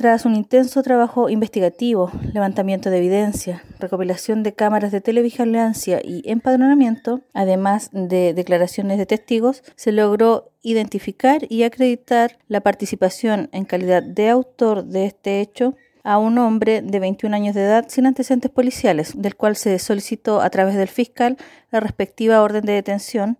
Tras un intenso trabajo investigativo, levantamiento de evidencia, recopilación de cámaras de televigilancia y empadronamiento, además de declaraciones de testigos, se logró identificar y acreditar la participación en calidad de autor de este hecho a un hombre de 21 años de edad sin antecedentes policiales, del cual se solicitó a través del fiscal la respectiva orden de detención